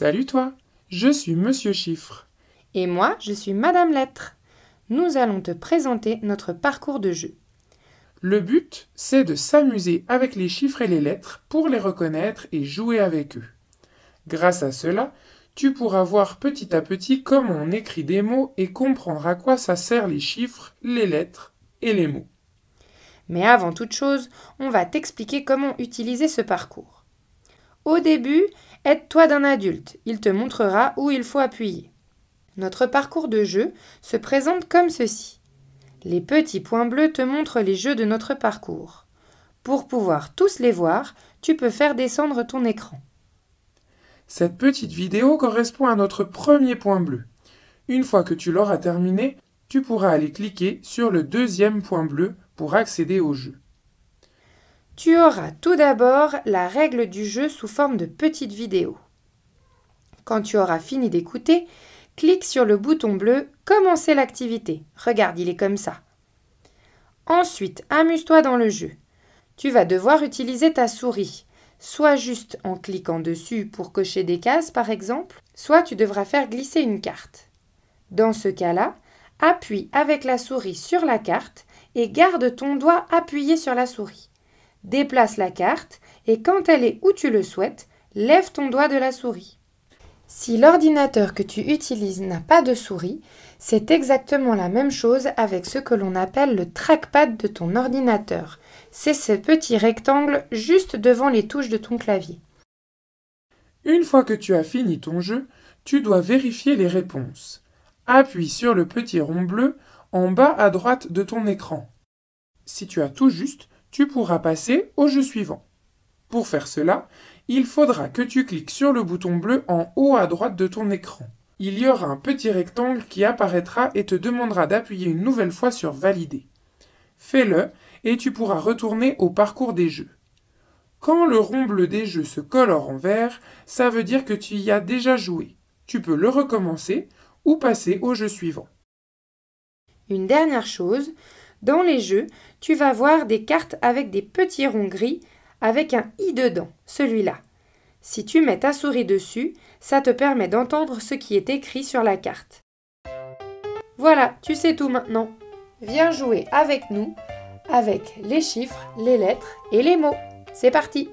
Salut toi, je suis Monsieur Chiffre. Et moi, je suis Madame Lettre. Nous allons te présenter notre parcours de jeu. Le but, c'est de s'amuser avec les chiffres et les lettres pour les reconnaître et jouer avec eux. Grâce à cela, tu pourras voir petit à petit comment on écrit des mots et comprendre à quoi ça sert les chiffres, les lettres et les mots. Mais avant toute chose, on va t'expliquer comment utiliser ce parcours. Au début, aide-toi d'un adulte, il te montrera où il faut appuyer. Notre parcours de jeu se présente comme ceci. Les petits points bleus te montrent les jeux de notre parcours. Pour pouvoir tous les voir, tu peux faire descendre ton écran. Cette petite vidéo correspond à notre premier point bleu. Une fois que tu l'auras terminé, tu pourras aller cliquer sur le deuxième point bleu pour accéder au jeu. Tu auras tout d'abord la règle du jeu sous forme de petite vidéo. Quand tu auras fini d'écouter, clique sur le bouton bleu Commencer l'activité. Regarde, il est comme ça. Ensuite, amuse-toi dans le jeu. Tu vas devoir utiliser ta souris soit juste en cliquant dessus pour cocher des cases par exemple, soit tu devras faire glisser une carte. Dans ce cas-là, appuie avec la souris sur la carte et garde ton doigt appuyé sur la souris. Déplace la carte et quand elle est où tu le souhaites, lève ton doigt de la souris. Si l'ordinateur que tu utilises n'a pas de souris, c'est exactement la même chose avec ce que l'on appelle le trackpad de ton ordinateur c'est ce petit rectangle juste devant les touches de ton clavier. Une fois que tu as fini ton jeu, tu dois vérifier les réponses. Appuie sur le petit rond bleu en bas à droite de ton écran. Si tu as tout juste, tu pourras passer au jeu suivant. Pour faire cela, il faudra que tu cliques sur le bouton bleu en haut à droite de ton écran. Il y aura un petit rectangle qui apparaîtra et te demandera d'appuyer une nouvelle fois sur Valider. Fais-le et tu pourras retourner au parcours des jeux. Quand le rond bleu des jeux se colore en vert, ça veut dire que tu y as déjà joué. Tu peux le recommencer ou passer au jeu suivant. Une dernière chose, dans les jeux, tu vas voir des cartes avec des petits ronds gris avec un i dedans, celui-là. Si tu mets ta souris dessus, ça te permet d'entendre ce qui est écrit sur la carte. Voilà, tu sais tout maintenant. Viens jouer avec nous avec les chiffres, les lettres et les mots. C'est parti